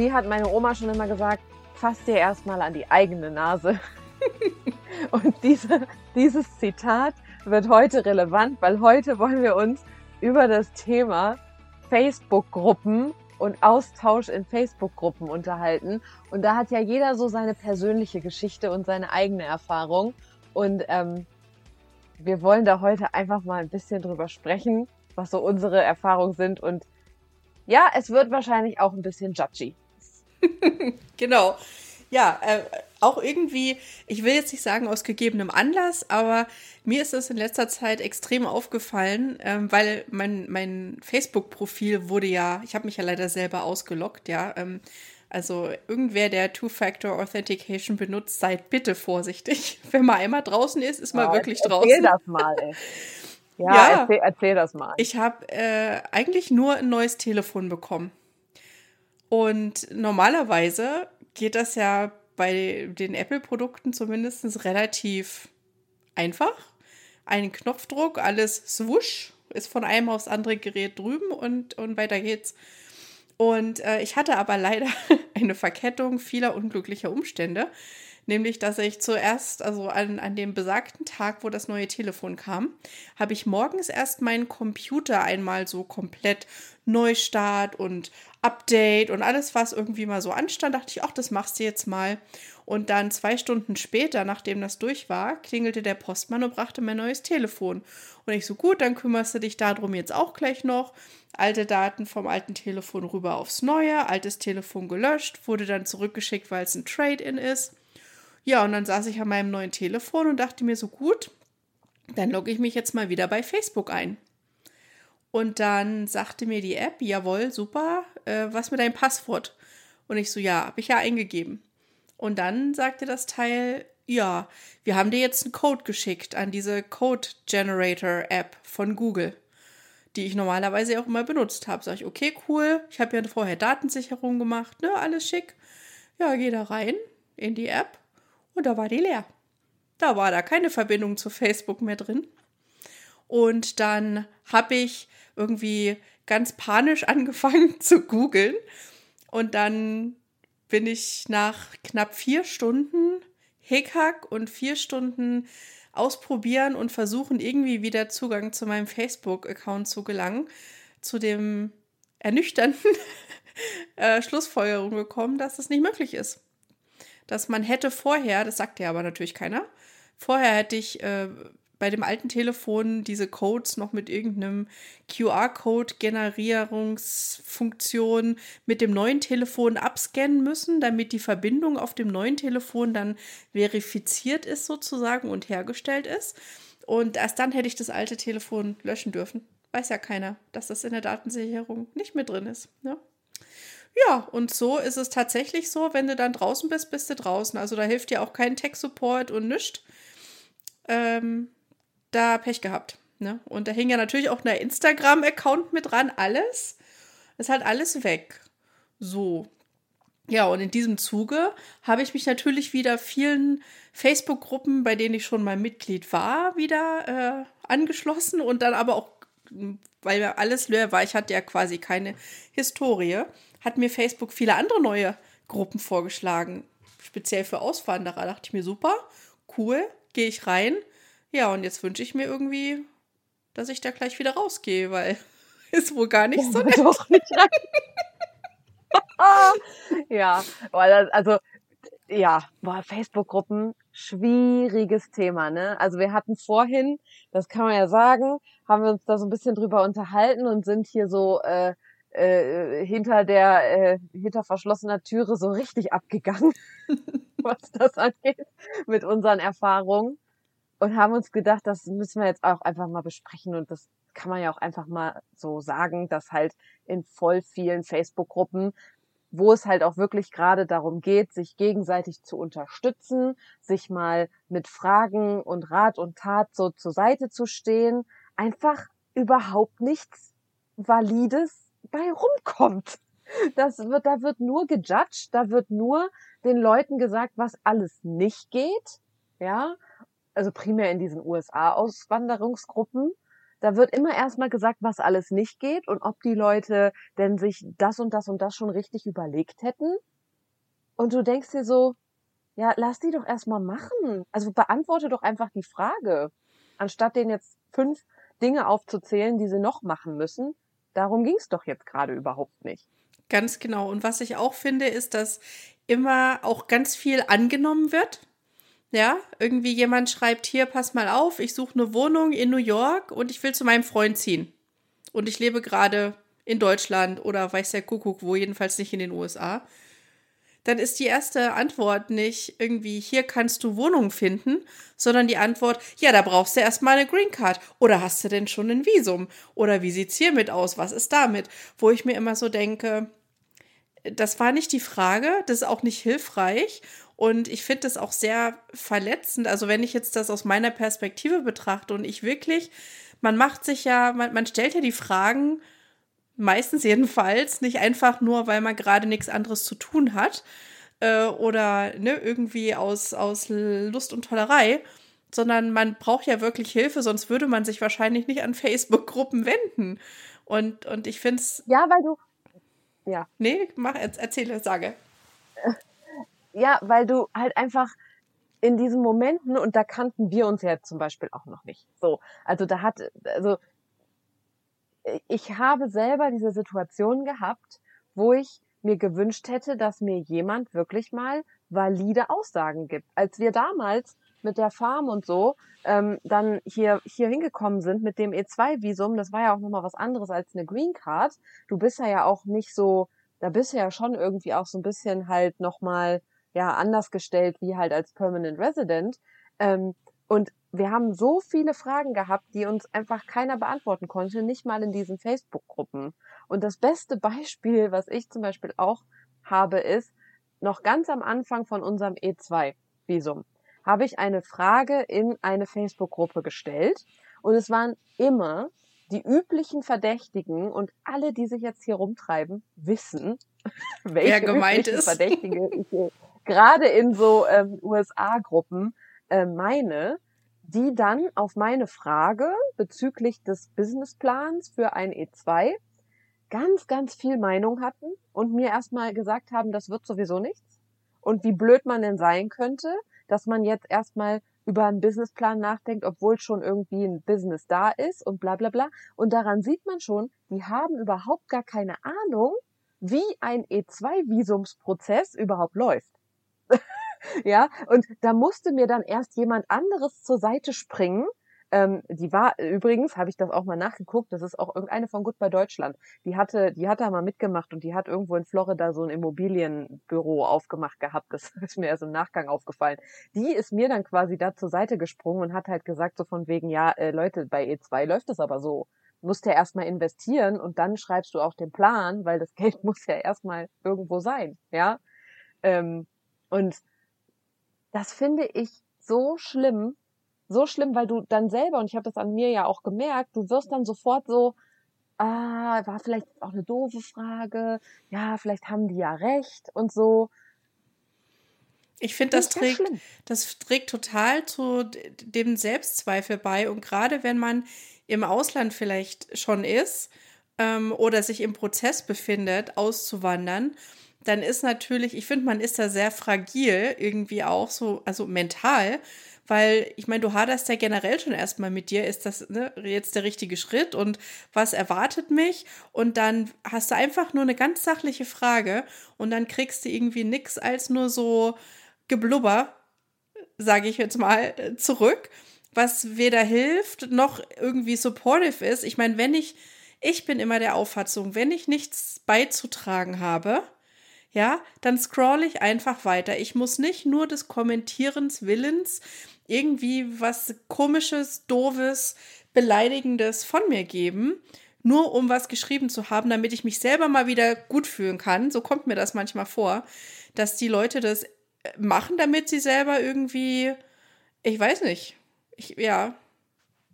Wie hat meine Oma schon immer gesagt, fass dir erstmal an die eigene Nase. und diese, dieses Zitat wird heute relevant, weil heute wollen wir uns über das Thema Facebook-Gruppen und Austausch in Facebook-Gruppen unterhalten. Und da hat ja jeder so seine persönliche Geschichte und seine eigene Erfahrung. Und ähm, wir wollen da heute einfach mal ein bisschen drüber sprechen, was so unsere Erfahrungen sind. Und ja, es wird wahrscheinlich auch ein bisschen judgy. genau. Ja, äh, auch irgendwie, ich will jetzt nicht sagen aus gegebenem Anlass, aber mir ist es in letzter Zeit extrem aufgefallen, ähm, weil mein, mein Facebook-Profil wurde ja, ich habe mich ja leider selber ausgelockt, ja. Ähm, also irgendwer, der Two-Factor Authentication benutzt, seid bitte vorsichtig. Wenn man einmal draußen ist, ist man ja, wirklich erzähl draußen. Erzähl das mal, ey. Ja, ja erzähl, erzähl, das mal. Ich habe äh, eigentlich nur ein neues Telefon bekommen. Und normalerweise geht das ja bei den Apple-Produkten zumindest relativ einfach. Ein Knopfdruck, alles swoosh, ist von einem aufs andere Gerät drüben und, und weiter geht's. Und äh, ich hatte aber leider eine Verkettung vieler unglücklicher Umstände. Nämlich, dass ich zuerst, also an, an dem besagten Tag, wo das neue Telefon kam, habe ich morgens erst meinen Computer einmal so komplett Neustart und Update und alles, was irgendwie mal so anstand, dachte ich, ach, das machst du jetzt mal. Und dann zwei Stunden später, nachdem das durch war, klingelte der Postmann und brachte mein neues Telefon. Und ich so, gut, dann kümmerst du dich darum jetzt auch gleich noch. Alte Daten vom alten Telefon rüber aufs neue, altes Telefon gelöscht, wurde dann zurückgeschickt, weil es ein Trade-in ist. Ja, und dann saß ich an meinem neuen Telefon und dachte mir so, gut, dann logge ich mich jetzt mal wieder bei Facebook ein. Und dann sagte mir die App, jawohl, super, äh, was mit deinem Passwort? Und ich so, ja, habe ich ja eingegeben. Und dann sagte das Teil, ja, wir haben dir jetzt einen Code geschickt an diese Code Generator App von Google, die ich normalerweise auch immer benutzt habe. Sag ich, okay, cool, ich habe ja vorher Datensicherung gemacht, ne, alles schick. Ja, geh da rein in die App und da war die leer. Da war da keine Verbindung zu Facebook mehr drin. Und dann habe ich irgendwie ganz panisch angefangen zu googeln. Und dann bin ich nach knapp vier Stunden Hickhack und vier Stunden ausprobieren und versuchen, irgendwie wieder Zugang zu meinem Facebook-Account zu gelangen, zu dem ernüchternden äh, Schlussfolgerung gekommen, dass das nicht möglich ist. Dass man hätte vorher, das sagt ja aber natürlich keiner, vorher hätte ich äh, bei dem alten Telefon diese Codes noch mit irgendeinem QR-Code-Generierungsfunktion mit dem neuen Telefon abscannen müssen, damit die Verbindung auf dem neuen Telefon dann verifiziert ist sozusagen und hergestellt ist. Und erst dann hätte ich das alte Telefon löschen dürfen. Weiß ja keiner, dass das in der Datensicherung nicht mit drin ist. Ne? Ja, und so ist es tatsächlich so, wenn du dann draußen bist, bist du draußen. Also da hilft dir auch kein Tech-Support und nichts. Ähm, da Pech gehabt. Ne? Und da hing ja natürlich auch ein Instagram-Account mit dran, alles. Ist halt alles weg. So. Ja, und in diesem Zuge habe ich mich natürlich wieder vielen Facebook-Gruppen, bei denen ich schon mal Mitglied war, wieder äh, angeschlossen und dann aber auch, weil alles leer war, ich hatte ja quasi keine Historie, hat mir Facebook viele andere neue Gruppen vorgeschlagen, speziell für Auswanderer. Da dachte ich mir, super, cool, gehe ich rein ja, und jetzt wünsche ich mir irgendwie, dass ich da gleich wieder rausgehe, weil ist wohl gar nicht ja, so nett. Doch nicht rein. ja, also ja, boah, Facebook-Gruppen, schwieriges Thema, ne? Also wir hatten vorhin, das kann man ja sagen, haben wir uns da so ein bisschen drüber unterhalten und sind hier so äh, äh, hinter der äh, hinter verschlossener Türe so richtig abgegangen, was das angeht, mit unseren Erfahrungen. Und haben uns gedacht, das müssen wir jetzt auch einfach mal besprechen. Und das kann man ja auch einfach mal so sagen, dass halt in voll vielen Facebook-Gruppen wo es halt auch wirklich gerade darum geht, sich gegenseitig zu unterstützen, sich mal mit Fragen und Rat und Tat so zur Seite zu stehen, einfach überhaupt nichts Valides bei rumkommt. Das wird, da wird nur gejudged, da wird nur den Leuten gesagt, was alles nicht geht, ja, also primär in diesen USA-Auswanderungsgruppen da wird immer erstmal gesagt, was alles nicht geht und ob die Leute denn sich das und das und das schon richtig überlegt hätten. Und du denkst dir so, ja, lass die doch erstmal machen. Also beantworte doch einfach die Frage, anstatt denen jetzt fünf Dinge aufzuzählen, die sie noch machen müssen. Darum ging es doch jetzt gerade überhaupt nicht. Ganz genau. Und was ich auch finde, ist, dass immer auch ganz viel angenommen wird. Ja, irgendwie jemand schreibt hier, pass mal auf, ich suche eine Wohnung in New York und ich will zu meinem Freund ziehen. Und ich lebe gerade in Deutschland oder weiß der Kuckuck wo, jedenfalls nicht in den USA. Dann ist die erste Antwort nicht irgendwie, hier kannst du Wohnung finden, sondern die Antwort, ja, da brauchst du erstmal eine Green Card. Oder hast du denn schon ein Visum? Oder wie sieht's hiermit aus? Was ist damit? Wo ich mir immer so denke, das war nicht die Frage, das ist auch nicht hilfreich. Und ich finde das auch sehr verletzend. Also wenn ich jetzt das aus meiner Perspektive betrachte und ich wirklich, man macht sich ja, man, man stellt ja die Fragen, meistens jedenfalls, nicht einfach nur, weil man gerade nichts anderes zu tun hat äh, oder ne, irgendwie aus, aus Lust und Tollerei, sondern man braucht ja wirklich Hilfe, sonst würde man sich wahrscheinlich nicht an Facebook-Gruppen wenden. Und, und ich finde es. Ja, weil du. Ja. Nee, mach, erzähle, sage. Ja, weil du halt einfach in diesen Momenten, und da kannten wir uns ja zum Beispiel auch noch nicht. So, also da hat, also ich habe selber diese Situation gehabt, wo ich mir gewünscht hätte, dass mir jemand wirklich mal valide Aussagen gibt. Als wir damals mit der Farm und so ähm, dann hier hier hingekommen sind mit dem E2-Visum, das war ja auch nochmal was anderes als eine Green Card. Du bist ja ja auch nicht so, da bist du ja schon irgendwie auch so ein bisschen halt nochmal ja anders gestellt wie halt als Permanent Resident. Ähm, und wir haben so viele Fragen gehabt, die uns einfach keiner beantworten konnte, nicht mal in diesen Facebook-Gruppen. Und das beste Beispiel, was ich zum Beispiel auch habe, ist, noch ganz am Anfang von unserem E2-Visum habe ich eine Frage in eine Facebook-Gruppe gestellt. Und es waren immer die üblichen Verdächtigen und alle, die sich jetzt hier rumtreiben, wissen, welche Wer gemeint ist. Verdächtige ich hier gerade in so ähm, USA-Gruppen äh, meine, die dann auf meine Frage bezüglich des Businessplans für ein E2 ganz, ganz viel Meinung hatten und mir erstmal gesagt haben, das wird sowieso nichts. Und wie blöd man denn sein könnte, dass man jetzt erstmal über einen Businessplan nachdenkt, obwohl schon irgendwie ein Business da ist und bla bla bla. Und daran sieht man schon, die haben überhaupt gar keine Ahnung, wie ein E2-Visumsprozess überhaupt läuft. ja, und da musste mir dann erst jemand anderes zur Seite springen. Ähm, die war übrigens, habe ich das auch mal nachgeguckt, das ist auch irgendeine von Goodbye Deutschland. Die hatte, die hat da mal mitgemacht und die hat irgendwo in Florida so ein Immobilienbüro aufgemacht gehabt. Das ist mir erst im Nachgang aufgefallen. Die ist mir dann quasi da zur Seite gesprungen und hat halt gesagt, so von wegen, ja, äh, Leute, bei E2 läuft das aber so. Musst ja erstmal investieren und dann schreibst du auch den Plan, weil das Geld muss ja erstmal irgendwo sein, ja. Ähm, und das finde ich so schlimm, so schlimm, weil du dann selber, und ich habe das an mir ja auch gemerkt, du wirst dann sofort so, ah, war vielleicht auch eine doofe Frage, ja, vielleicht haben die ja recht und so. Ich finde, das, trägt, das trägt total zu dem Selbstzweifel bei. Und gerade wenn man im Ausland vielleicht schon ist ähm, oder sich im Prozess befindet, auszuwandern dann ist natürlich, ich finde, man ist da sehr fragil irgendwie auch so, also mental, weil ich meine, du haderst ja generell schon erstmal mit dir, ist das ne, jetzt der richtige Schritt und was erwartet mich? Und dann hast du einfach nur eine ganz sachliche Frage und dann kriegst du irgendwie nichts als nur so Geblubber, sage ich jetzt mal, zurück, was weder hilft noch irgendwie supportive ist. Ich meine, wenn ich, ich bin immer der Auffassung, wenn ich nichts beizutragen habe, ja, dann scroll ich einfach weiter. Ich muss nicht nur des Kommentierens Willens irgendwie was komisches, doofes, beleidigendes von mir geben, nur um was geschrieben zu haben, damit ich mich selber mal wieder gut fühlen kann. So kommt mir das manchmal vor, dass die Leute das äh, machen, damit sie selber irgendwie, ich weiß nicht, ich, ja,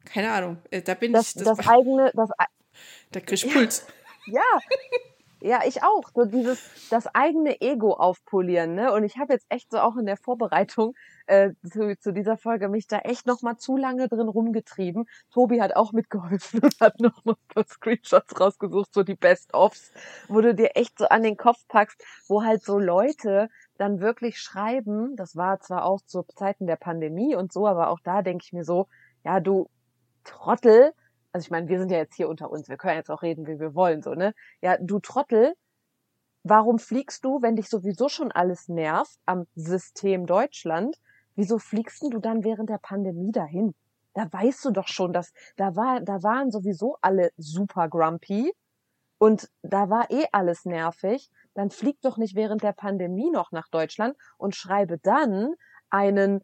keine Ahnung, äh, da bin das, ich. Das, das eigene, das, da kriegst Puls. Ja, ja, ich auch. So dieses, das eigene Ego aufpolieren, ne? Und ich habe jetzt echt so auch in der Vorbereitung äh, zu, zu dieser Folge mich da echt noch mal zu lange drin rumgetrieben. Tobi hat auch mitgeholfen und hat noch mal ein paar Screenshots rausgesucht, so die Best-ofs, wo du dir echt so an den Kopf packst, wo halt so Leute dann wirklich schreiben, das war zwar auch zu Zeiten der Pandemie und so, aber auch da denke ich mir so, ja, du Trottel, also ich meine, wir sind ja jetzt hier unter uns, wir können jetzt auch reden, wie wir wollen, so, ne? Ja, du Trottel, warum fliegst du, wenn dich sowieso schon alles nervt am System Deutschland, wieso fliegst du dann während der Pandemie dahin? Da weißt du doch schon, dass da war, da waren sowieso alle super grumpy und da war eh alles nervig. Dann flieg doch nicht während der Pandemie noch nach Deutschland und schreibe dann einen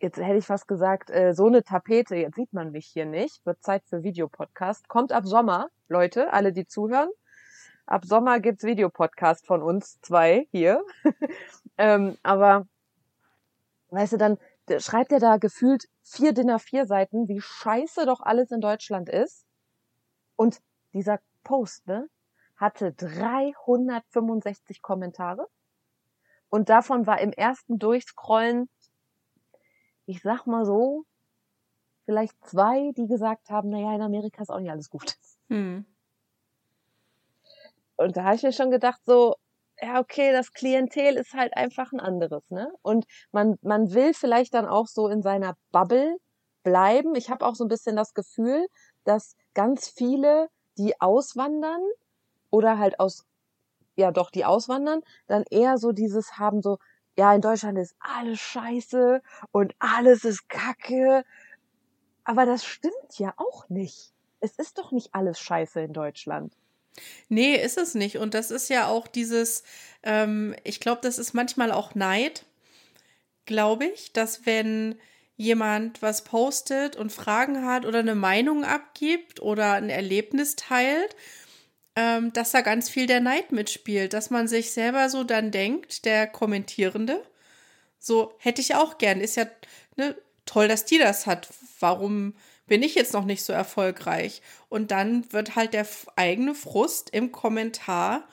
jetzt hätte ich fast gesagt, äh, so eine Tapete, jetzt sieht man mich hier nicht, wird Zeit für Videopodcast. Kommt ab Sommer, Leute, alle, die zuhören. Ab Sommer gibt's Videopodcast von uns zwei hier. ähm, aber, weißt du, dann schreibt er da gefühlt vier Dinner vier Seiten, wie scheiße doch alles in Deutschland ist. Und dieser Post, ne, hatte 365 Kommentare. Und davon war im ersten Durchscrollen ich sag mal so, vielleicht zwei, die gesagt haben, naja, in Amerika ist auch nicht alles gut. Hm. Und da habe ich mir schon gedacht, so, ja, okay, das Klientel ist halt einfach ein anderes, ne? Und man, man will vielleicht dann auch so in seiner Bubble bleiben. Ich habe auch so ein bisschen das Gefühl, dass ganz viele, die auswandern oder halt aus, ja doch, die auswandern, dann eher so dieses haben, so, ja, in Deutschland ist alles scheiße und alles ist kacke. Aber das stimmt ja auch nicht. Es ist doch nicht alles scheiße in Deutschland. Nee, ist es nicht. Und das ist ja auch dieses, ähm, ich glaube, das ist manchmal auch Neid, glaube ich, dass wenn jemand was postet und Fragen hat oder eine Meinung abgibt oder ein Erlebnis teilt ähm, dass da ganz viel der Neid mitspielt, dass man sich selber so dann denkt, der Kommentierende, so hätte ich auch gern, ist ja ne, toll, dass die das hat. Warum bin ich jetzt noch nicht so erfolgreich? Und dann wird halt der eigene Frust im Kommentar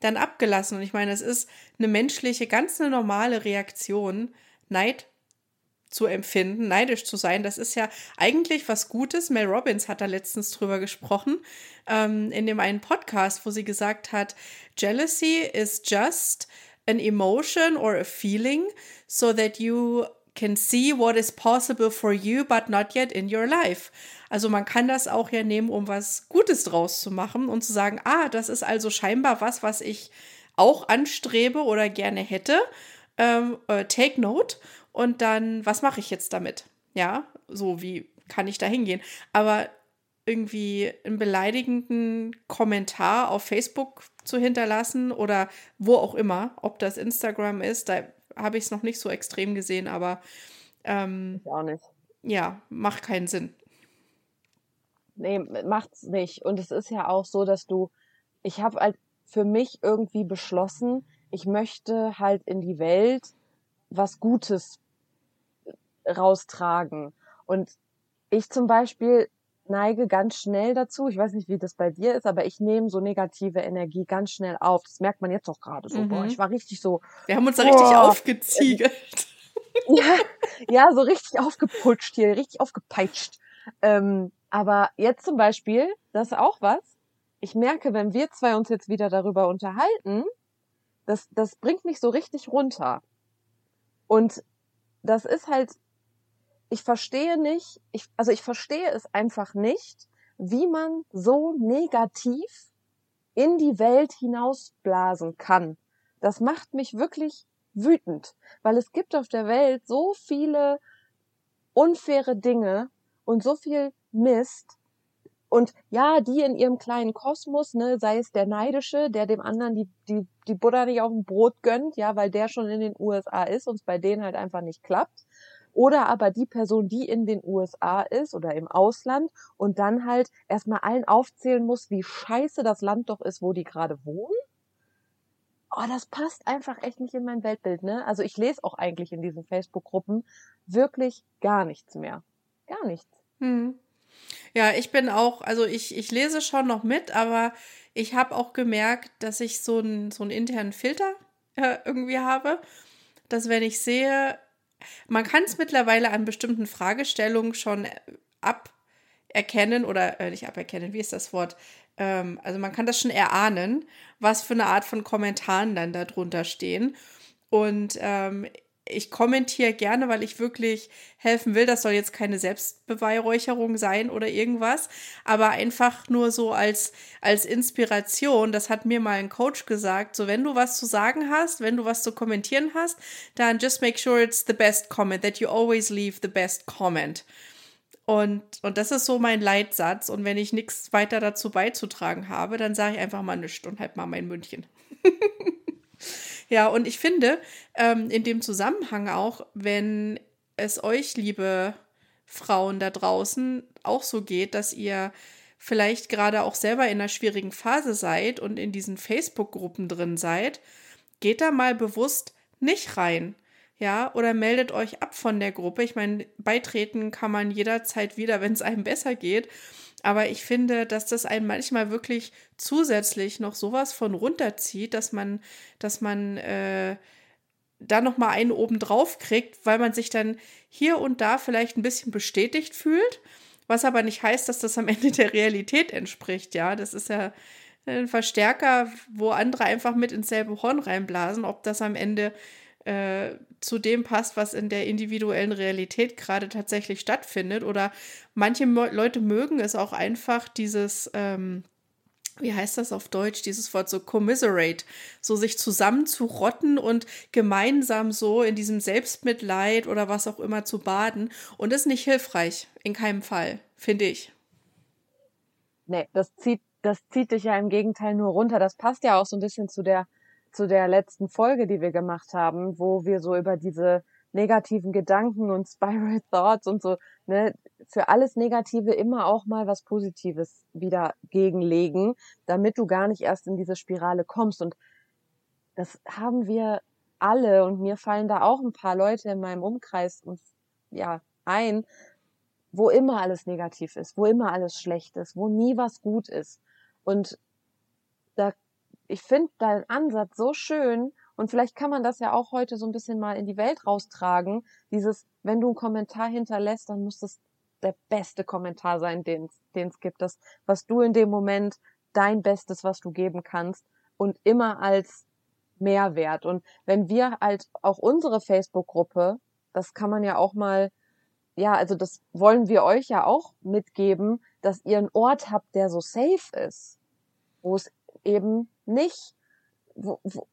dann abgelassen. Und ich meine, es ist eine menschliche, ganz eine normale Reaktion, Neid zu empfinden, neidisch zu sein. Das ist ja eigentlich was Gutes. Mel Robbins hat da letztens drüber gesprochen, ähm, in dem einen Podcast, wo sie gesagt hat, Jealousy is just an emotion or a feeling so that you can see what is possible for you, but not yet in your life. Also man kann das auch ja nehmen, um was Gutes draus zu machen und zu sagen, ah, das ist also scheinbar was, was ich auch anstrebe oder gerne hätte. Ähm, äh, take note und dann, was mache ich jetzt damit? Ja, so wie kann ich da hingehen? Aber irgendwie einen beleidigenden Kommentar auf Facebook zu hinterlassen oder wo auch immer, ob das Instagram ist, da habe ich es noch nicht so extrem gesehen, aber ähm, auch nicht. Ja, macht keinen Sinn. Nee, macht's nicht. Und es ist ja auch so, dass du, ich habe halt für mich irgendwie beschlossen, ich möchte halt in die Welt was Gutes raustragen. Und ich zum Beispiel neige ganz schnell dazu, ich weiß nicht, wie das bei dir ist, aber ich nehme so negative Energie ganz schnell auf. Das merkt man jetzt auch gerade so. Mhm. Boah, ich war richtig so. Wir haben uns da richtig aufgeziegelt. ja, ja, so richtig aufgeputscht hier, richtig aufgepeitscht. Ähm, aber jetzt zum Beispiel, das ist auch was. Ich merke, wenn wir zwei uns jetzt wieder darüber unterhalten, das, das bringt mich so richtig runter. Und das ist halt ich verstehe nicht, ich, also ich verstehe es einfach nicht, wie man so negativ in die Welt hinausblasen kann. Das macht mich wirklich wütend, weil es gibt auf der Welt so viele unfaire Dinge und so viel Mist. Und ja, die in ihrem kleinen Kosmos, ne, sei es der Neidische, der dem anderen die, die, die Butter nicht auf dem Brot gönnt, ja, weil der schon in den USA ist und es bei denen halt einfach nicht klappt. Oder aber die Person, die in den USA ist oder im Ausland und dann halt erstmal allen aufzählen muss, wie scheiße das Land doch ist, wo die gerade wohnen. Oh, das passt einfach echt nicht in mein Weltbild, ne? Also ich lese auch eigentlich in diesen Facebook-Gruppen wirklich gar nichts mehr. Gar nichts. Hm. Ja, ich bin auch, also ich, ich lese schon noch mit, aber ich habe auch gemerkt, dass ich so einen so einen internen Filter äh, irgendwie habe, dass wenn ich sehe, man kann es mittlerweile an bestimmten Fragestellungen schon äh, aberkennen oder äh, nicht aberkennen, wie ist das Wort? Ähm, also man kann das schon erahnen, was für eine Art von Kommentaren dann darunter stehen. Und ähm, ich kommentiere gerne, weil ich wirklich helfen will. Das soll jetzt keine Selbstbeweihräucherung sein oder irgendwas, aber einfach nur so als, als Inspiration. Das hat mir mal ein Coach gesagt. So, wenn du was zu sagen hast, wenn du was zu kommentieren hast, dann just make sure it's the best comment, that you always leave the best comment. Und, und das ist so mein Leitsatz. Und wenn ich nichts weiter dazu beizutragen habe, dann sage ich einfach mal nichts und halt mal mein München. Ja, und ich finde ähm, in dem Zusammenhang auch, wenn es euch, liebe Frauen da draußen, auch so geht, dass ihr vielleicht gerade auch selber in einer schwierigen Phase seid und in diesen Facebook-Gruppen drin seid, geht da mal bewusst nicht rein. Ja, oder meldet euch ab von der Gruppe. Ich meine, beitreten kann man jederzeit wieder, wenn es einem besser geht. Aber ich finde, dass das einen manchmal wirklich zusätzlich noch sowas von runterzieht, dass man, dass man äh, da noch mal einen oben drauf kriegt, weil man sich dann hier und da vielleicht ein bisschen bestätigt fühlt, was aber nicht heißt, dass das am Ende der Realität entspricht. Ja, das ist ja ein Verstärker, wo andere einfach mit ins selbe Horn reinblasen, ob das am Ende äh, zu dem passt, was in der individuellen Realität gerade tatsächlich stattfindet. Oder manche Leute mögen es auch einfach, dieses, ähm, wie heißt das auf Deutsch, dieses Wort so commiserate, so sich zusammenzurotten und gemeinsam so in diesem Selbstmitleid oder was auch immer zu baden. Und ist nicht hilfreich, in keinem Fall, finde ich. Nee, das zieht, das zieht dich ja im Gegenteil nur runter. Das passt ja auch so ein bisschen zu der zu der letzten Folge, die wir gemacht haben, wo wir so über diese negativen Gedanken und Spiral Thoughts und so, ne, für alles Negative immer auch mal was Positives wieder gegenlegen, damit du gar nicht erst in diese Spirale kommst. Und das haben wir alle und mir fallen da auch ein paar Leute in meinem Umkreis und ja, ein, wo immer alles negativ ist, wo immer alles schlecht ist, wo nie was gut ist. Und da ich finde deinen Ansatz so schön und vielleicht kann man das ja auch heute so ein bisschen mal in die Welt raustragen. Dieses, wenn du einen Kommentar hinterlässt, dann muss das der beste Kommentar sein, den es gibt. Das, was du in dem Moment dein Bestes, was du geben kannst und immer als Mehrwert. Und wenn wir halt auch unsere Facebook-Gruppe, das kann man ja auch mal, ja, also das wollen wir euch ja auch mitgeben, dass ihr einen Ort habt, der so safe ist, wo es eben nicht, wo, wo,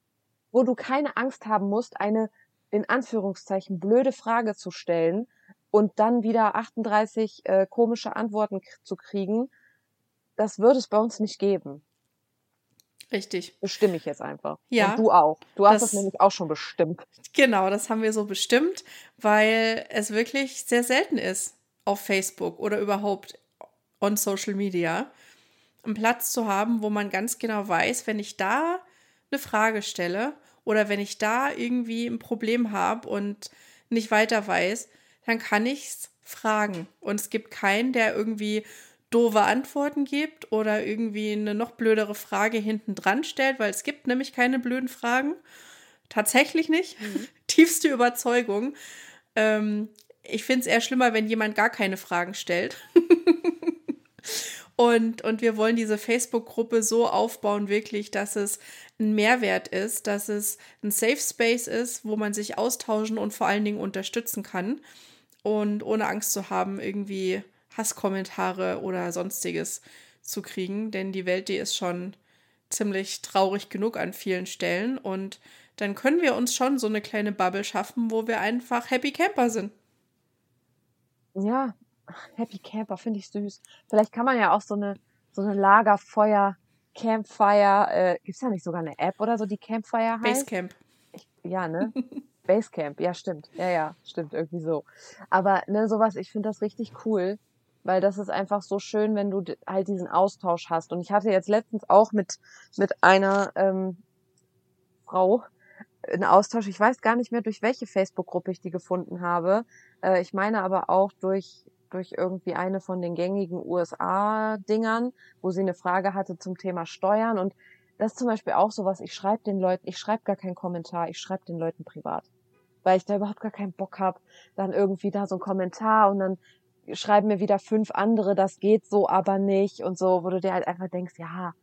wo du keine Angst haben musst, eine in Anführungszeichen blöde Frage zu stellen und dann wieder 38 äh, komische Antworten zu kriegen, das würde es bei uns nicht geben. Richtig. Bestimme ich jetzt einfach. Ja. Und du auch. Du hast es nämlich auch schon bestimmt. Genau, das haben wir so bestimmt, weil es wirklich sehr selten ist auf Facebook oder überhaupt on Social Media, einen Platz zu haben, wo man ganz genau weiß, wenn ich da eine Frage stelle oder wenn ich da irgendwie ein Problem habe und nicht weiter weiß, dann kann ich es fragen. Und es gibt keinen, der irgendwie doofe Antworten gibt oder irgendwie eine noch blödere Frage hinten dran stellt, weil es gibt nämlich keine blöden Fragen. Tatsächlich nicht. Mhm. Tiefste Überzeugung. Ähm, ich finde es eher schlimmer, wenn jemand gar keine Fragen stellt. Und, und wir wollen diese Facebook-Gruppe so aufbauen, wirklich, dass es ein Mehrwert ist, dass es ein Safe Space ist, wo man sich austauschen und vor allen Dingen unterstützen kann. und ohne Angst zu haben, irgendwie Hasskommentare oder sonstiges zu kriegen, denn die Welt, die ist schon ziemlich traurig genug an vielen Stellen und dann können wir uns schon so eine kleine Bubble schaffen, wo wir einfach Happy Camper sind. Ja, Happy Camper finde ich süß. Vielleicht kann man ja auch so eine so eine Lagerfeuer Campfire, äh, gibt's da nicht sogar eine App oder so, die Campfire heißt? Basecamp. Ich, ja, ne? Basecamp, ja, stimmt. Ja, ja, stimmt, irgendwie so. Aber ne, sowas, ich finde das richtig cool, weil das ist einfach so schön, wenn du halt diesen Austausch hast. Und ich hatte jetzt letztens auch mit, mit einer ähm, Frau einen Austausch. Ich weiß gar nicht mehr, durch welche Facebook-Gruppe ich die gefunden habe. Äh, ich meine aber auch durch durch irgendwie eine von den gängigen USA-Dingern, wo sie eine Frage hatte zum Thema Steuern. Und das ist zum Beispiel auch sowas, ich schreibe den Leuten, ich schreibe gar keinen Kommentar, ich schreibe den Leuten privat. Weil ich da überhaupt gar keinen Bock hab, dann irgendwie da so ein Kommentar und dann schreiben mir wieder fünf andere, das geht so aber nicht und so, wo du dir halt einfach denkst, ja,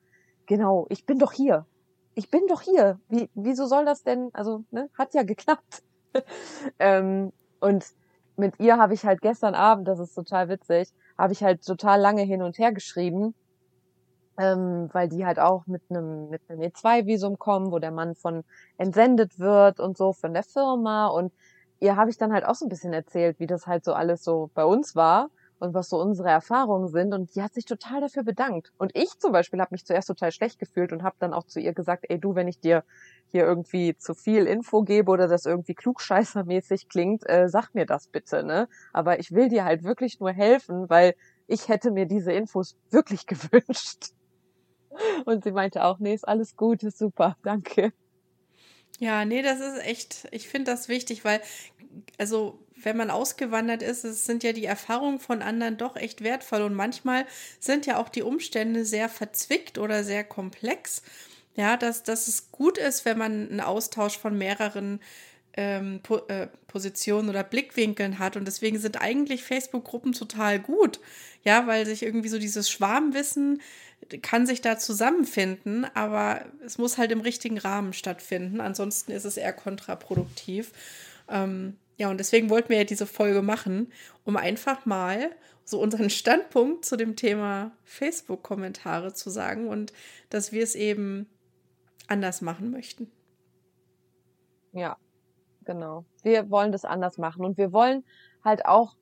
genau, ich bin doch hier. Ich bin doch hier. Wie, wieso soll das denn? Also, ne, hat ja geklappt. ähm, und mit ihr habe ich halt gestern Abend, das ist total witzig, habe ich halt total lange hin und her geschrieben, ähm, weil die halt auch mit einem mit einem E2-Visum kommen, wo der Mann von entsendet wird und so von der Firma. Und ihr habe ich dann halt auch so ein bisschen erzählt, wie das halt so alles so bei uns war und was so unsere Erfahrungen sind und die hat sich total dafür bedankt und ich zum Beispiel habe mich zuerst total schlecht gefühlt und habe dann auch zu ihr gesagt, ey du, wenn ich dir hier irgendwie zu viel Info gebe oder das irgendwie klugscheißermäßig klingt, äh, sag mir das bitte, ne? Aber ich will dir halt wirklich nur helfen, weil ich hätte mir diese Infos wirklich gewünscht. Und sie meinte auch, nee, ist alles gut, ist super, danke. Ja, nee, das ist echt, ich finde das wichtig, weil, also, wenn man ausgewandert ist, sind ja die Erfahrungen von anderen doch echt wertvoll und manchmal sind ja auch die Umstände sehr verzwickt oder sehr komplex. Ja, dass, dass es gut ist, wenn man einen Austausch von mehreren ähm, po äh, Positionen oder Blickwinkeln hat. Und deswegen sind eigentlich Facebook-Gruppen total gut. Ja, weil sich irgendwie so dieses Schwarmwissen kann sich da zusammenfinden, aber es muss halt im richtigen Rahmen stattfinden. Ansonsten ist es eher kontraproduktiv. Ähm, ja, und deswegen wollten wir ja diese Folge machen, um einfach mal so unseren Standpunkt zu dem Thema Facebook-Kommentare zu sagen und dass wir es eben anders machen möchten. Ja, genau. Wir wollen das anders machen und wir wollen halt auch,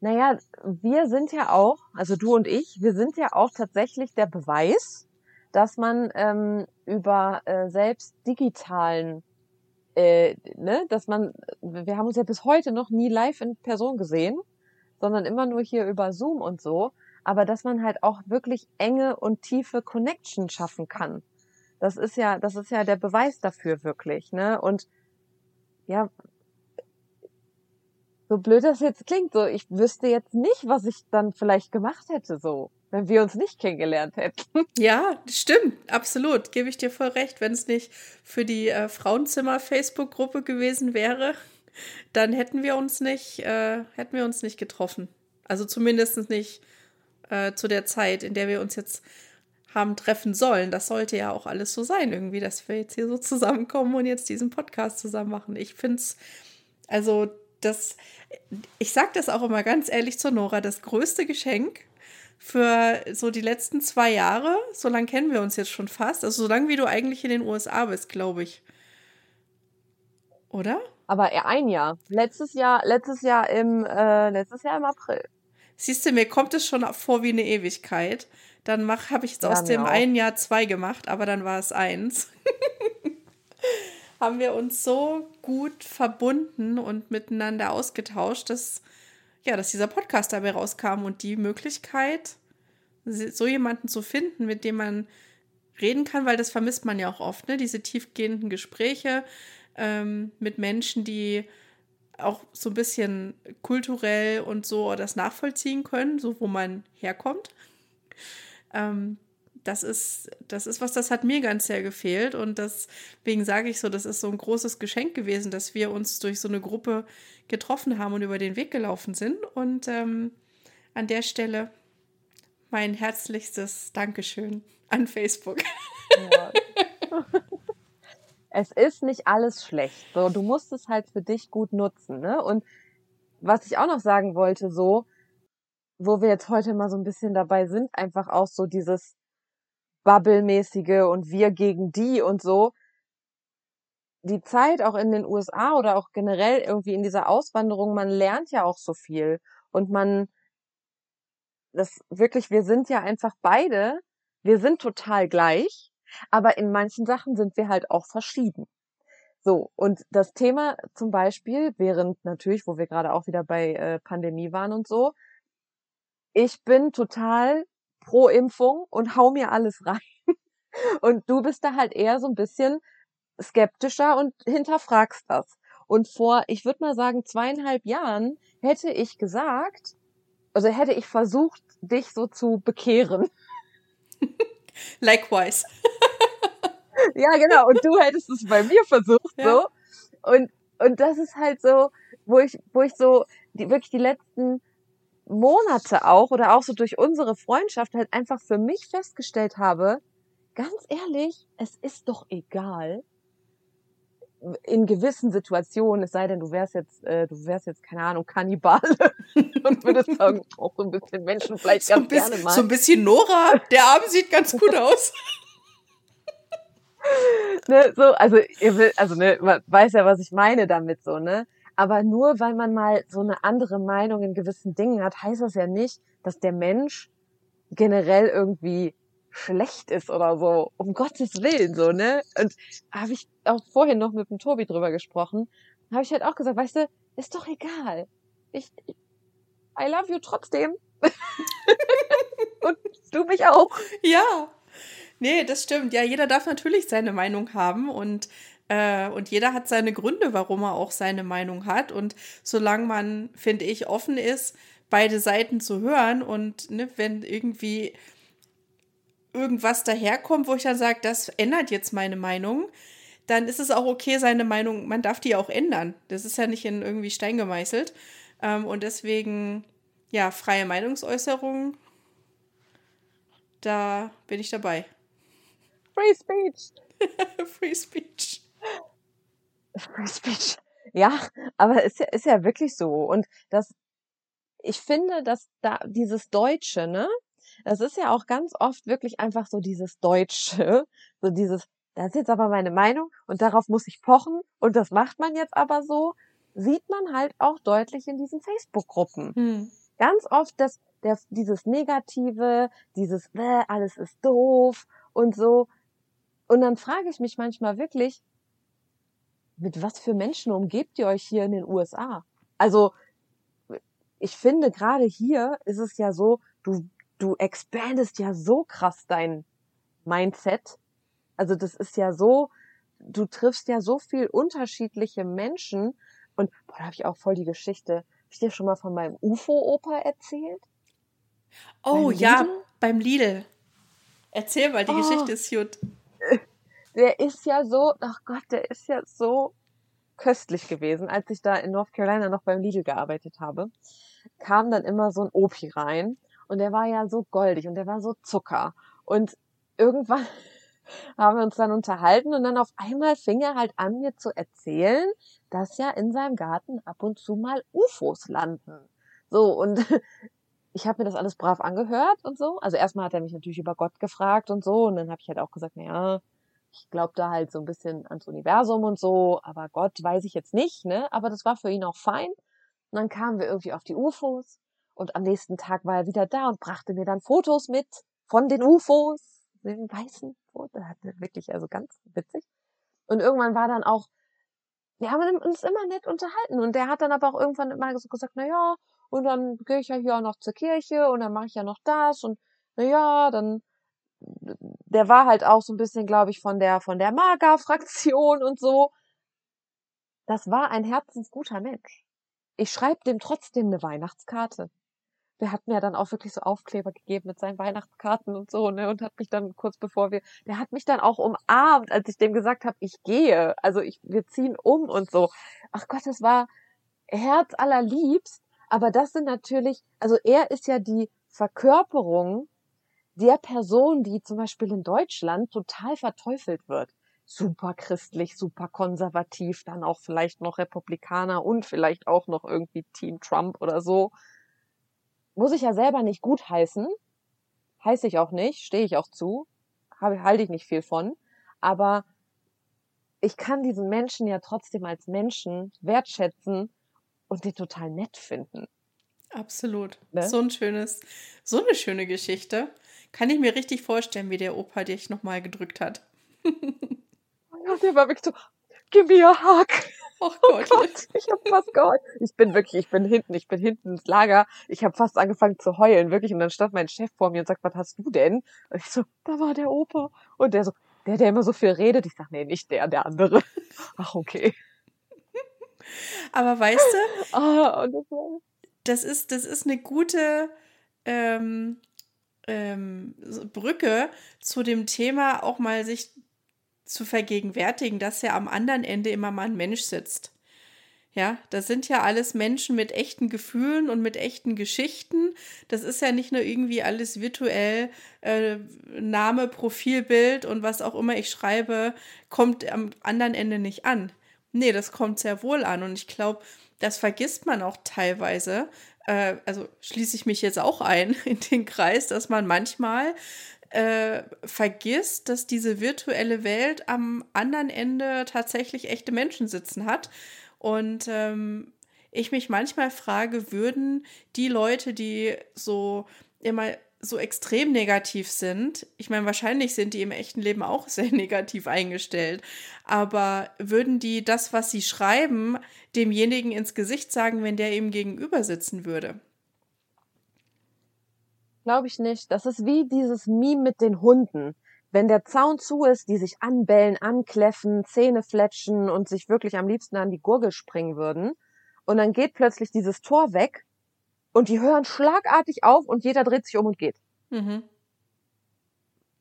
naja, wir sind ja auch, also du und ich, wir sind ja auch tatsächlich der Beweis, dass man ähm, über äh, selbst digitalen, äh, ne, dass man, wir haben uns ja bis heute noch nie live in Person gesehen, sondern immer nur hier über Zoom und so, aber dass man halt auch wirklich enge und tiefe Connection schaffen kann. Das ist ja, das ist ja der Beweis dafür wirklich, ne? Und ja, so blöd das jetzt klingt, so ich wüsste jetzt nicht, was ich dann vielleicht gemacht hätte, so, wenn wir uns nicht kennengelernt hätten. Ja, stimmt, absolut, gebe ich dir voll recht. Wenn es nicht für die äh, Frauenzimmer-Facebook-Gruppe gewesen wäre, dann hätten wir uns nicht, äh, hätten wir uns nicht getroffen. Also zumindest nicht äh, zu der Zeit, in der wir uns jetzt haben treffen sollen. Das sollte ja auch alles so sein, irgendwie, dass wir jetzt hier so zusammenkommen und jetzt diesen Podcast zusammen machen. Ich finde es, also das, ich sage das auch immer ganz ehrlich zur Nora, das größte Geschenk für so die letzten zwei Jahre, so lange kennen wir uns jetzt schon fast, also so lange wie du eigentlich in den USA bist, glaube ich. Oder? Aber eher ein Jahr. Letztes Jahr, letztes Jahr im, äh, letztes Jahr im April. Siehst du, mir kommt es schon vor wie eine Ewigkeit. Dann habe ich jetzt ja, aus dem auch. einen Jahr zwei gemacht, aber dann war es eins. haben wir uns so gut verbunden und miteinander ausgetauscht, dass, ja, dass dieser Podcast dabei rauskam und die Möglichkeit, so jemanden zu finden, mit dem man reden kann, weil das vermisst man ja auch oft, ne? Diese tiefgehenden Gespräche ähm, mit Menschen, die auch so ein bisschen kulturell und so das nachvollziehen können, so wo man herkommt. Ähm, das ist, das ist was, das hat mir ganz sehr gefehlt. Und deswegen sage ich so, das ist so ein großes Geschenk gewesen, dass wir uns durch so eine Gruppe getroffen haben und über den Weg gelaufen sind. Und ähm, an der Stelle mein herzlichstes Dankeschön an Facebook. Ja. es ist nicht alles schlecht. So, du musst es halt für dich gut nutzen, ne? Und was ich auch noch sagen wollte, so, wo wir jetzt heute mal so ein bisschen dabei sind, einfach auch so dieses Bubble-mäßige und wir gegen die und so. Die Zeit auch in den USA oder auch generell irgendwie in dieser Auswanderung, man lernt ja auch so viel und man, das wirklich, wir sind ja einfach beide, wir sind total gleich, aber in manchen Sachen sind wir halt auch verschieden. So, und das Thema zum Beispiel, während natürlich, wo wir gerade auch wieder bei äh, Pandemie waren und so, ich bin total pro Impfung und hau mir alles rein. Und du bist da halt eher so ein bisschen skeptischer und hinterfragst das. Und vor, ich würde mal sagen, zweieinhalb Jahren hätte ich gesagt, also hätte ich versucht, dich so zu bekehren. Likewise. ja, genau. Und du hättest es bei mir versucht, ja. so. Und, und das ist halt so, wo ich, wo ich so, die, wirklich die letzten Monate auch oder auch so durch unsere Freundschaft halt einfach für mich festgestellt habe, ganz ehrlich, es ist doch egal. In gewissen Situationen, es sei denn, du wärst jetzt, äh, du wärst jetzt, keine Ahnung, Kannibale und würdest sagen, auch so ein bisschen Menschen vielleicht so ganz bisschen, gerne mal. So ein bisschen Nora, der Arm sieht ganz gut aus. ne, so, also, ihr will, also, ne, man weiß ja, was ich meine damit so, ne? Aber nur weil man mal so eine andere Meinung in gewissen Dingen hat, heißt das ja nicht, dass der Mensch generell irgendwie schlecht ist oder so. Um Gottes Willen, so, ne? Und habe ich auch vorhin noch mit dem Tobi drüber gesprochen. Habe ich halt auch gesagt, weißt du, ist doch egal. Ich, I love you trotzdem. Und du mich auch. Ja. Nee, das stimmt. Ja, jeder darf natürlich seine Meinung haben und äh, und jeder hat seine Gründe, warum er auch seine Meinung hat. Und solange man, finde ich, offen ist, beide Seiten zu hören und ne, wenn irgendwie irgendwas daherkommt, wo ich dann sage, das ändert jetzt meine Meinung, dann ist es auch okay, seine Meinung, man darf die auch ändern. Das ist ja nicht in irgendwie Stein gemeißelt. Ähm, und deswegen, ja, freie Meinungsäußerung, da bin ich dabei. Free Speech. Free Speech. Free Speech. Ja, aber es ist ja, ist ja wirklich so. Und das, ich finde, dass da dieses Deutsche, ne? Das ist ja auch ganz oft wirklich einfach so dieses Deutsche, so dieses, das ist jetzt aber meine Meinung und darauf muss ich pochen und das macht man jetzt aber so, sieht man halt auch deutlich in diesen Facebook-Gruppen. Hm. Ganz oft das, der, dieses Negative, dieses, äh, alles ist doof und so. Und dann frage ich mich manchmal wirklich, mit was für Menschen umgebt ihr euch hier in den USA? Also, ich finde, gerade hier ist es ja so, du, du expandest ja so krass dein Mindset. Also, das ist ja so, du triffst ja so viel unterschiedliche Menschen. Und, boah, da habe ich auch voll die Geschichte. Habe ich dir schon mal von meinem UFO-Opa erzählt? Oh beim ja, beim Lidl. Erzähl mal, die oh. Geschichte ist gut der ist ja so, ach Gott, der ist ja so köstlich gewesen. Als ich da in North Carolina noch beim Lidl gearbeitet habe, kam dann immer so ein Opi rein und der war ja so goldig und der war so Zucker. Und irgendwann haben wir uns dann unterhalten und dann auf einmal fing er halt an, mir zu erzählen, dass ja in seinem Garten ab und zu mal UFOs landen. So, und ich habe mir das alles brav angehört und so. Also erstmal hat er mich natürlich über Gott gefragt und so. Und dann habe ich halt auch gesagt, naja, ich glaube da halt so ein bisschen ans Universum und so, aber Gott weiß ich jetzt nicht, ne? Aber das war für ihn auch fein. Und dann kamen wir irgendwie auf die UFOs und am nächsten Tag war er wieder da und brachte mir dann Fotos mit von den UFOs, den weißen Fotos. Wirklich, also ganz witzig. Und irgendwann war dann auch, wir haben uns immer nett unterhalten und der hat dann aber auch irgendwann mal so gesagt, na ja, und dann gehe ich ja hier auch noch zur Kirche und dann mache ich ja noch das und na ja, dann der war halt auch so ein bisschen, glaube ich, von der, von der Maga-Fraktion und so. Das war ein herzensguter Mensch. Ich schreibe dem trotzdem eine Weihnachtskarte. Der hat mir dann auch wirklich so Aufkleber gegeben mit seinen Weihnachtskarten und so, ne, und hat mich dann kurz bevor wir, der hat mich dann auch umarmt, als ich dem gesagt habe, ich gehe. Also ich, wir ziehen um und so. Ach Gott, es war Herz allerliebst. Aber das sind natürlich, also er ist ja die Verkörperung der Person, die zum Beispiel in Deutschland total verteufelt wird. super christlich, super konservativ, dann auch vielleicht noch Republikaner und vielleicht auch noch irgendwie Team Trump oder so. Muss ich ja selber nicht gutheißen. Heiße ich auch nicht, stehe ich auch zu. Halte ich nicht viel von. Aber ich kann diesen Menschen ja trotzdem als Menschen wertschätzen und den total nett finden. Absolut. Ne? So ein schönes, so eine schöne Geschichte. Kann ich mir richtig vorstellen, wie der Opa dich nochmal gedrückt hat. ja, der war wirklich so, gib mir a hug. Oh Gott. oh Gott, ich hab fast geheult. Ich bin wirklich, ich bin hinten, ich bin hinten ins Lager. Ich habe fast angefangen zu heulen, wirklich. Und dann stand mein Chef vor mir und sagt, was hast du denn? Und ich so, da war der Opa. Und der so, der, der immer so viel redet. Ich sag, nee, nicht der, der andere. Ach, okay. Aber weißt du, ah, das, das, ist, das ist eine gute ähm, ähm, Brücke zu dem Thema, auch mal sich zu vergegenwärtigen, dass ja am anderen Ende immer mal ein Mensch sitzt. Ja, das sind ja alles Menschen mit echten Gefühlen und mit echten Geschichten. Das ist ja nicht nur irgendwie alles virtuell, äh, Name, Profilbild und was auch immer ich schreibe, kommt am anderen Ende nicht an. Nee, das kommt sehr wohl an. Und ich glaube, das vergisst man auch teilweise. Äh, also schließe ich mich jetzt auch ein in den Kreis, dass man manchmal äh, vergisst, dass diese virtuelle Welt am anderen Ende tatsächlich echte Menschen sitzen hat. Und ähm, ich mich manchmal frage, würden die Leute, die so immer so extrem negativ sind, ich meine, wahrscheinlich sind die im echten Leben auch sehr negativ eingestellt, aber würden die das, was sie schreiben, demjenigen ins Gesicht sagen, wenn der ihm gegenüber sitzen würde? Glaube ich nicht. Das ist wie dieses Meme mit den Hunden wenn der Zaun zu ist, die sich anbellen, ankläffen, Zähne fletschen und sich wirklich am liebsten an die Gurgel springen würden. Und dann geht plötzlich dieses Tor weg und die hören schlagartig auf und jeder dreht sich um und geht. Mhm.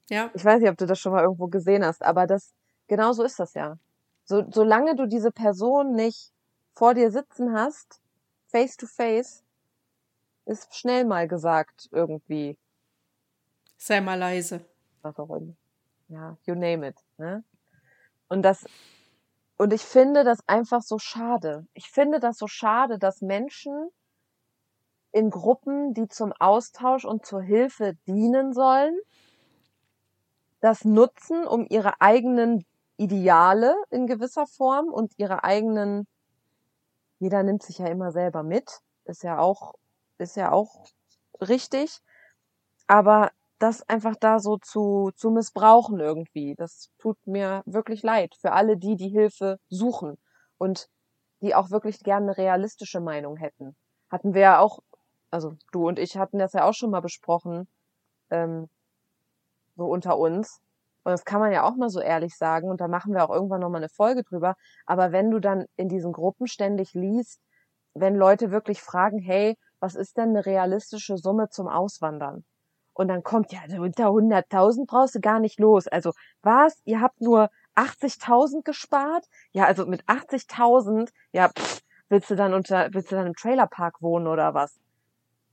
Ja. Ich weiß nicht, ob du das schon mal irgendwo gesehen hast, aber das, genau so ist das ja. So, solange du diese Person nicht vor dir sitzen hast, face to face, ist schnell mal gesagt irgendwie. Sei mal leise. Was auch immer ja, you name it. Ne? Und das, und ich finde das einfach so schade. Ich finde das so schade, dass Menschen in Gruppen, die zum Austausch und zur Hilfe dienen sollen, das nutzen, um ihre eigenen Ideale in gewisser Form und ihre eigenen, jeder nimmt sich ja immer selber mit, ist ja auch, ist ja auch richtig, aber das einfach da so zu, zu missbrauchen irgendwie. Das tut mir wirklich leid für alle die, die Hilfe suchen und die auch wirklich gerne eine realistische Meinung hätten. Hatten wir ja auch, also du und ich hatten das ja auch schon mal besprochen, ähm, so unter uns. Und das kann man ja auch mal so ehrlich sagen. Und da machen wir auch irgendwann nochmal eine Folge drüber. Aber wenn du dann in diesen Gruppen ständig liest, wenn Leute wirklich fragen, hey, was ist denn eine realistische Summe zum Auswandern? Und dann kommt ja, unter 100.000 brauchst du gar nicht los. Also was? Ihr habt nur 80.000 gespart? Ja, also mit 80.000, ja, pff, willst du dann unter, willst du dann im Trailerpark wohnen oder was?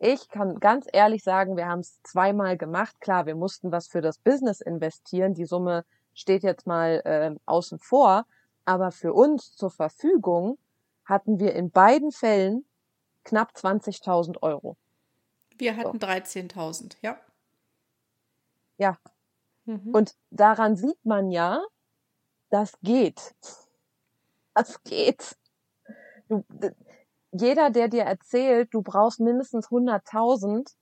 Ich kann ganz ehrlich sagen, wir haben es zweimal gemacht. Klar, wir mussten was für das Business investieren. Die Summe steht jetzt mal äh, außen vor. Aber für uns zur Verfügung hatten wir in beiden Fällen knapp 20.000 Euro. Wir hatten so. 13.000, ja. Ja. Mhm. Und daran sieht man ja, das geht. Das geht. Du, jeder, der dir erzählt, du brauchst mindestens 100.000,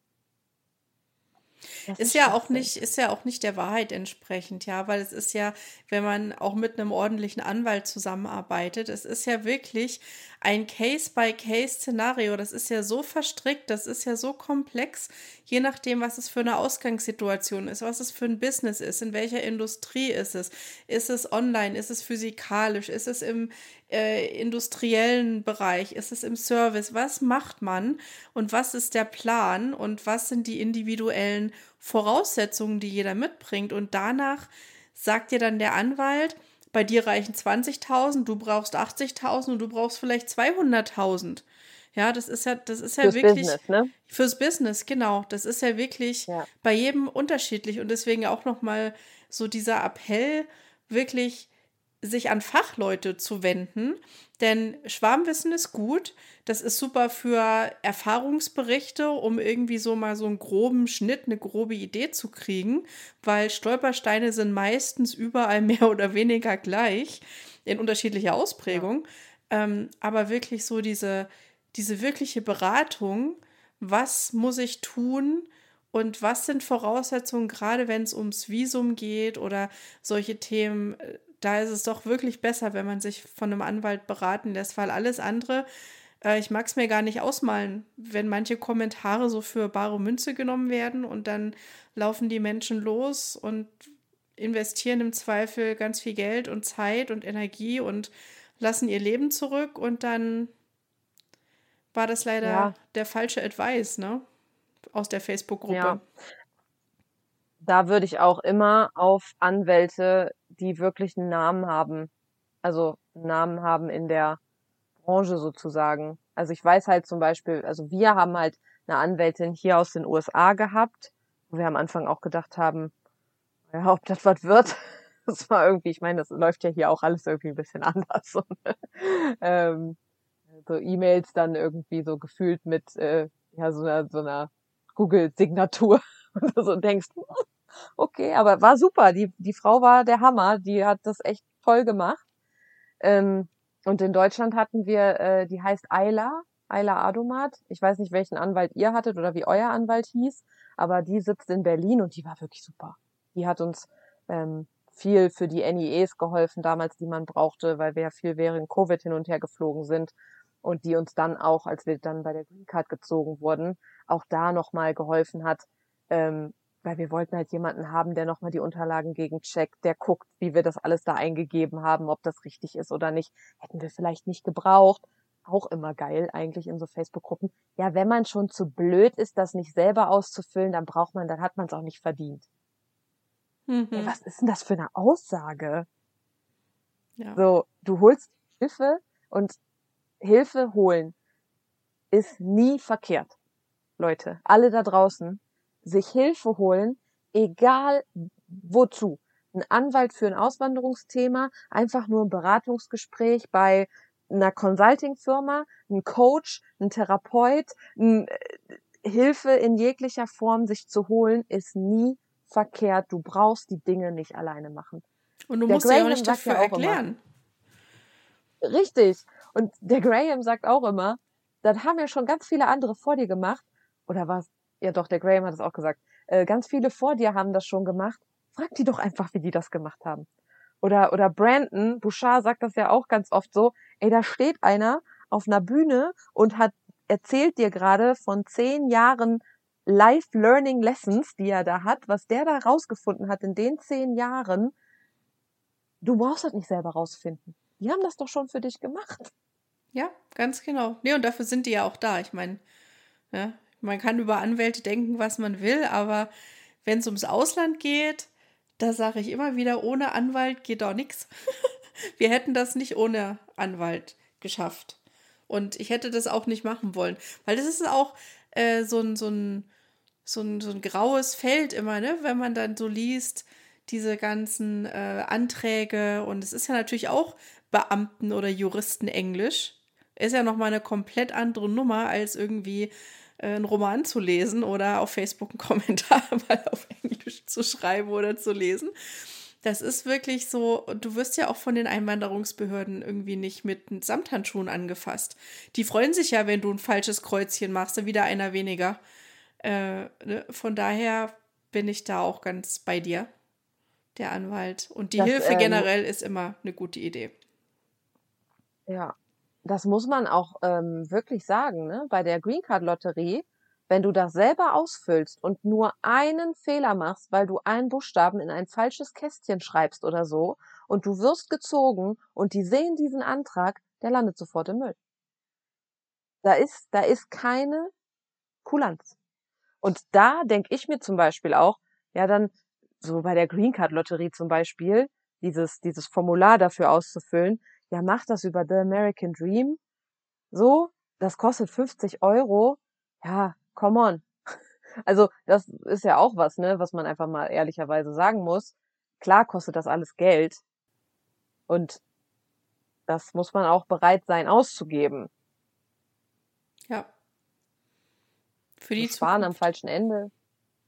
ist, ist ja auch nicht, ist ja auch nicht der Wahrheit entsprechend, ja, weil es ist ja, wenn man auch mit einem ordentlichen Anwalt zusammenarbeitet, es ist ja wirklich ein Case-by-Case-Szenario. Das ist ja so verstrickt, das ist ja so komplex, je nachdem, was es für eine Ausgangssituation ist, was es für ein Business ist, in welcher Industrie ist es. Ist es online, ist es physikalisch, ist es im äh, industriellen Bereich, ist es im Service? Was macht man und was ist der Plan und was sind die individuellen Voraussetzungen, die jeder mitbringt? Und danach sagt dir dann der Anwalt, bei dir reichen 20.000, du brauchst 80.000 und du brauchst vielleicht 200.000. Ja, das ist ja, das ist ja fürs wirklich Business, ne? fürs Business, genau. Das ist ja wirklich ja. bei jedem unterschiedlich und deswegen auch noch mal so dieser Appell, wirklich sich an Fachleute zu wenden, denn Schwarmwissen ist gut. Das ist super für Erfahrungsberichte, um irgendwie so mal so einen groben Schnitt, eine grobe Idee zu kriegen, weil Stolpersteine sind meistens überall mehr oder weniger gleich in unterschiedlicher Ausprägung. Ja. Ähm, aber wirklich so diese, diese wirkliche Beratung, was muss ich tun, und was sind Voraussetzungen, gerade wenn es ums Visum geht oder solche Themen? Da ist es doch wirklich besser, wenn man sich von einem Anwalt beraten lässt, weil alles andere, äh, ich mag es mir gar nicht ausmalen, wenn manche Kommentare so für bare Münze genommen werden und dann laufen die Menschen los und investieren im Zweifel ganz viel Geld und Zeit und Energie und lassen ihr Leben zurück und dann war das leider ja. der falsche Advice, ne? Aus der Facebook-Gruppe. Ja. Da würde ich auch immer auf Anwälte die wirklich einen Namen haben. Also einen Namen haben in der Branche sozusagen. Also ich weiß halt zum Beispiel, also wir haben halt eine Anwältin hier aus den USA gehabt, wo wir am Anfang auch gedacht haben, ja, ob das was wird. Das war irgendwie, ich meine, das läuft ja hier auch alles irgendwie ein bisschen anders. Und, ähm, so E-Mails dann irgendwie so gefühlt mit äh, ja so einer, so einer Google-Signatur und so denkst, okay, aber war super. Die, die Frau war der Hammer. Die hat das echt toll gemacht. Ähm, und in Deutschland hatten wir, äh, die heißt Ayla, Ayla Adomat. Ich weiß nicht, welchen Anwalt ihr hattet oder wie euer Anwalt hieß, aber die sitzt in Berlin und die war wirklich super. Die hat uns ähm, viel für die NIEs geholfen damals, die man brauchte, weil wir ja viel während Covid hin und her geflogen sind und die uns dann auch, als wir dann bei der Green Card gezogen wurden, auch da nochmal geholfen hat, ähm, weil wir wollten halt jemanden haben, der nochmal die Unterlagen gegencheckt, der guckt, wie wir das alles da eingegeben haben, ob das richtig ist oder nicht. Hätten wir vielleicht nicht gebraucht. Auch immer geil eigentlich in so Facebook-Gruppen. Ja, wenn man schon zu blöd ist, das nicht selber auszufüllen, dann braucht man, dann hat man es auch nicht verdient. Mhm. Ey, was ist denn das für eine Aussage? Ja. So, du holst Hilfe und Hilfe holen ist nie verkehrt. Leute, alle da draußen, sich Hilfe holen, egal wozu. Ein Anwalt für ein Auswanderungsthema, einfach nur ein Beratungsgespräch bei einer Consulting-Firma, ein Coach, ein Therapeut, ein äh, Hilfe in jeglicher Form sich zu holen, ist nie verkehrt. Du brauchst die Dinge nicht alleine machen. Und du der musst Graham ja auch nicht dafür ja erklären. Immer, richtig. Und der Graham sagt auch immer, das haben ja schon ganz viele andere vor dir gemacht. Oder was? Ja doch, der Graham hat es auch gesagt, äh, ganz viele vor dir haben das schon gemacht. Frag die doch einfach, wie die das gemacht haben. Oder, oder Brandon, Bouchard sagt das ja auch ganz oft so, ey, da steht einer auf einer Bühne und hat erzählt dir gerade von zehn Jahren Life Learning Lessons, die er da hat, was der da rausgefunden hat in den zehn Jahren. Du brauchst das nicht selber rausfinden. Die haben das doch schon für dich gemacht. Ja, ganz genau. Nee, und dafür sind die ja auch da. Ich meine, ja, man kann über Anwälte denken, was man will, aber wenn es ums Ausland geht, da sage ich immer wieder, ohne Anwalt geht doch nichts. Wir hätten das nicht ohne Anwalt geschafft. Und ich hätte das auch nicht machen wollen. Weil das ist auch äh, so, ein, so, ein, so, ein, so ein graues Feld immer, ne? wenn man dann so liest, diese ganzen äh, Anträge. Und es ist ja natürlich auch Beamten- oder Juristen-Englisch. Ist ja nochmal eine komplett andere Nummer als irgendwie einen Roman zu lesen oder auf Facebook einen Kommentar mal auf Englisch zu schreiben oder zu lesen. Das ist wirklich so, du wirst ja auch von den Einwanderungsbehörden irgendwie nicht mit Samthandschuhen angefasst. Die freuen sich ja, wenn du ein falsches Kreuzchen machst, dann wieder einer weniger. Äh, ne? Von daher bin ich da auch ganz bei dir, der Anwalt. Und die das, Hilfe ähm, generell ist immer eine gute Idee. Ja, das muss man auch ähm, wirklich sagen, ne? bei der Green Card Lotterie, wenn du das selber ausfüllst und nur einen Fehler machst, weil du einen Buchstaben in ein falsches Kästchen schreibst oder so, und du wirst gezogen und die sehen diesen Antrag, der landet sofort im Müll. Da ist, da ist keine Kulanz. Und da denke ich mir zum Beispiel auch, ja dann, so bei der Green Card Lotterie zum Beispiel, dieses, dieses Formular dafür auszufüllen, ja, mach das über The American Dream. So, das kostet 50 Euro. Ja, come on. Also, das ist ja auch was, ne, was man einfach mal ehrlicherweise sagen muss. Klar kostet das alles Geld. Und das muss man auch bereit sein auszugeben. Ja. Für die Sparen am falschen Ende.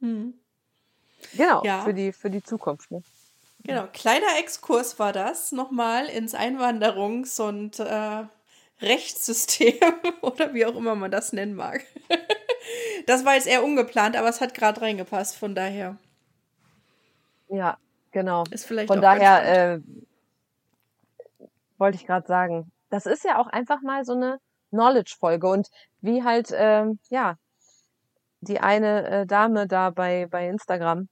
Mhm. Genau, Ja. für die, für die Zukunft. Ne? Genau, kleiner Exkurs war das nochmal ins Einwanderungs- und äh, Rechtssystem oder wie auch immer man das nennen mag. Das war jetzt eher ungeplant, aber es hat gerade reingepasst, von daher Ja, genau. ist vielleicht Von daher äh, wollte ich gerade sagen, das ist ja auch einfach mal so eine Knowledge-Folge und wie halt, ähm, ja, die eine äh, Dame da bei, bei Instagram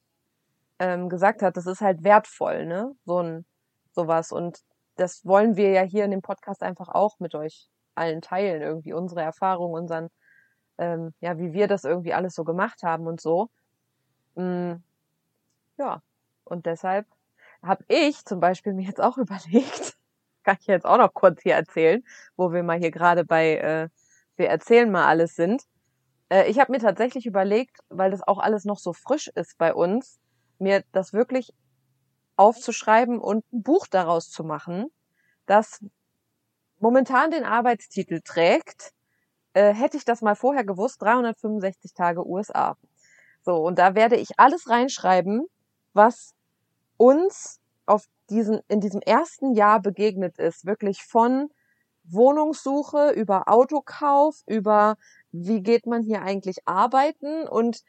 ähm, gesagt hat, das ist halt wertvoll, ne? So ein sowas. Und das wollen wir ja hier in dem Podcast einfach auch mit euch allen teilen, irgendwie unsere Erfahrungen, unseren, ähm, ja, wie wir das irgendwie alles so gemacht haben und so. Mm, ja, und deshalb habe ich zum Beispiel mir jetzt auch überlegt, kann ich jetzt auch noch kurz hier erzählen, wo wir mal hier gerade bei äh, wir erzählen mal alles sind. Äh, ich habe mir tatsächlich überlegt, weil das auch alles noch so frisch ist bei uns, mir das wirklich aufzuschreiben und ein Buch daraus zu machen, das momentan den Arbeitstitel trägt. Äh, hätte ich das mal vorher gewusst, 365 Tage USA. So, und da werde ich alles reinschreiben, was uns auf diesen, in diesem ersten Jahr begegnet ist. Wirklich von Wohnungssuche über Autokauf, über wie geht man hier eigentlich arbeiten und,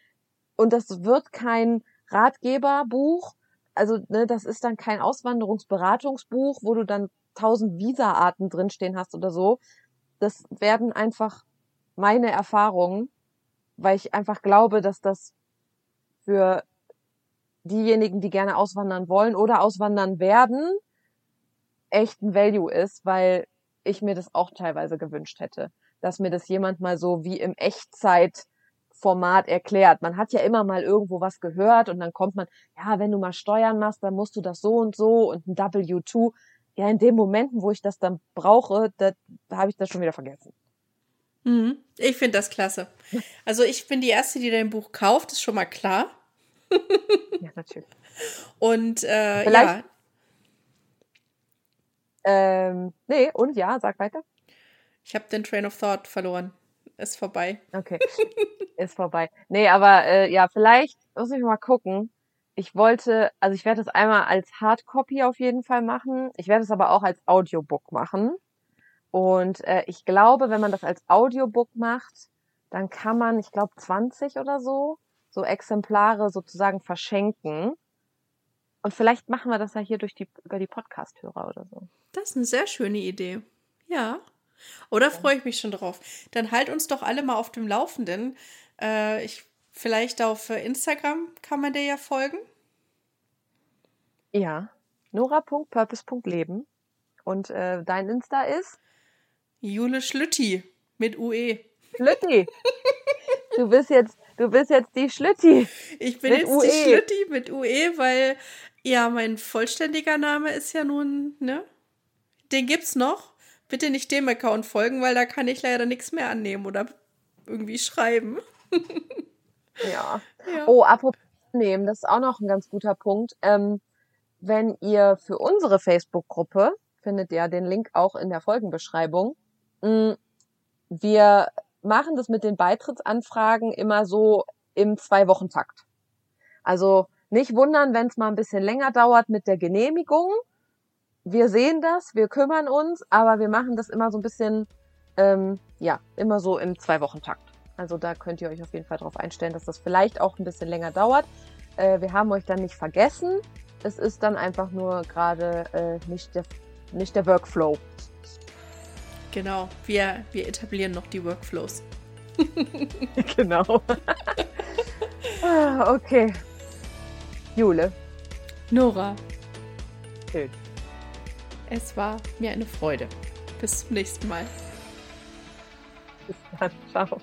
und das wird kein Ratgeberbuch. Also, ne, das ist dann kein Auswanderungsberatungsbuch, wo du dann tausend Visa-Arten drinstehen hast oder so. Das werden einfach meine Erfahrungen, weil ich einfach glaube, dass das für diejenigen, die gerne auswandern wollen oder auswandern werden, echt ein Value ist, weil ich mir das auch teilweise gewünscht hätte, dass mir das jemand mal so wie im Echtzeitformat erklärt. Man hat ja immer mal irgendwo was gehört und dann kommt man, ja, wenn du mal Steuern machst, dann musst du das so und so und ein W2. Ja, in den Momenten, wo ich das dann brauche, da habe ich das schon wieder vergessen. Mhm. Ich finde das klasse. Also ich bin die Erste, die dein Buch kauft, ist schon mal klar. Ja, natürlich. Und äh, Vielleicht- ja, Ähm, nee, und ja, sag weiter. ich habe den Train of Thought verloren. Ist vorbei. Okay, ist vorbei. Nee, aber äh, ja, vielleicht muss ich mal gucken. Ich wollte, also ich werde es einmal als Hardcopy auf jeden Fall machen. Ich werde es aber auch als Audiobook machen. Und äh, ich glaube, wenn man das als Audiobook macht, dann kann man, ich glaube, 20 oder so, so Exemplare sozusagen verschenken. Und vielleicht machen wir das ja hier durch die, über die Podcast-Hörer oder so. Das ist eine sehr schöne Idee. Ja. Oder freue ich mich schon drauf. Dann halt uns doch alle mal auf dem Laufenden. Äh, ich, vielleicht auf Instagram kann man dir ja folgen. Ja. Nora.purpose.leben. Und äh, dein Insta ist? Jule Schlütti mit UE. Schlütti. Du bist jetzt, du bist jetzt die Schlütti. Ich bin jetzt UE. die Schlütti mit UE, weil ja, mein vollständiger Name ist ja nun, ne? Den gibt's noch. Bitte nicht dem Account folgen, weil da kann ich leider nichts mehr annehmen oder irgendwie schreiben. Ja. Ja. Oh, apropos nehmen, das ist auch noch ein ganz guter Punkt. Ähm, wenn ihr für unsere Facebook-Gruppe, findet ihr den Link auch in der Folgenbeschreibung, mh, wir machen das mit den Beitrittsanfragen immer so im Zwei-Wochen-Takt. Also nicht wundern, wenn es mal ein bisschen länger dauert mit der Genehmigung. Wir sehen das, wir kümmern uns, aber wir machen das immer so ein bisschen, ähm, ja, immer so im Zwei-Wochen-Takt. Also da könnt ihr euch auf jeden Fall darauf einstellen, dass das vielleicht auch ein bisschen länger dauert. Äh, wir haben euch dann nicht vergessen. Es ist dann einfach nur gerade äh, nicht, der, nicht der Workflow. Genau, wir, wir etablieren noch die Workflows. genau. ah, okay. Jule. Nora, Schön. Es war mir eine Freude. Bis zum nächsten Mal. Bis dann. Ciao.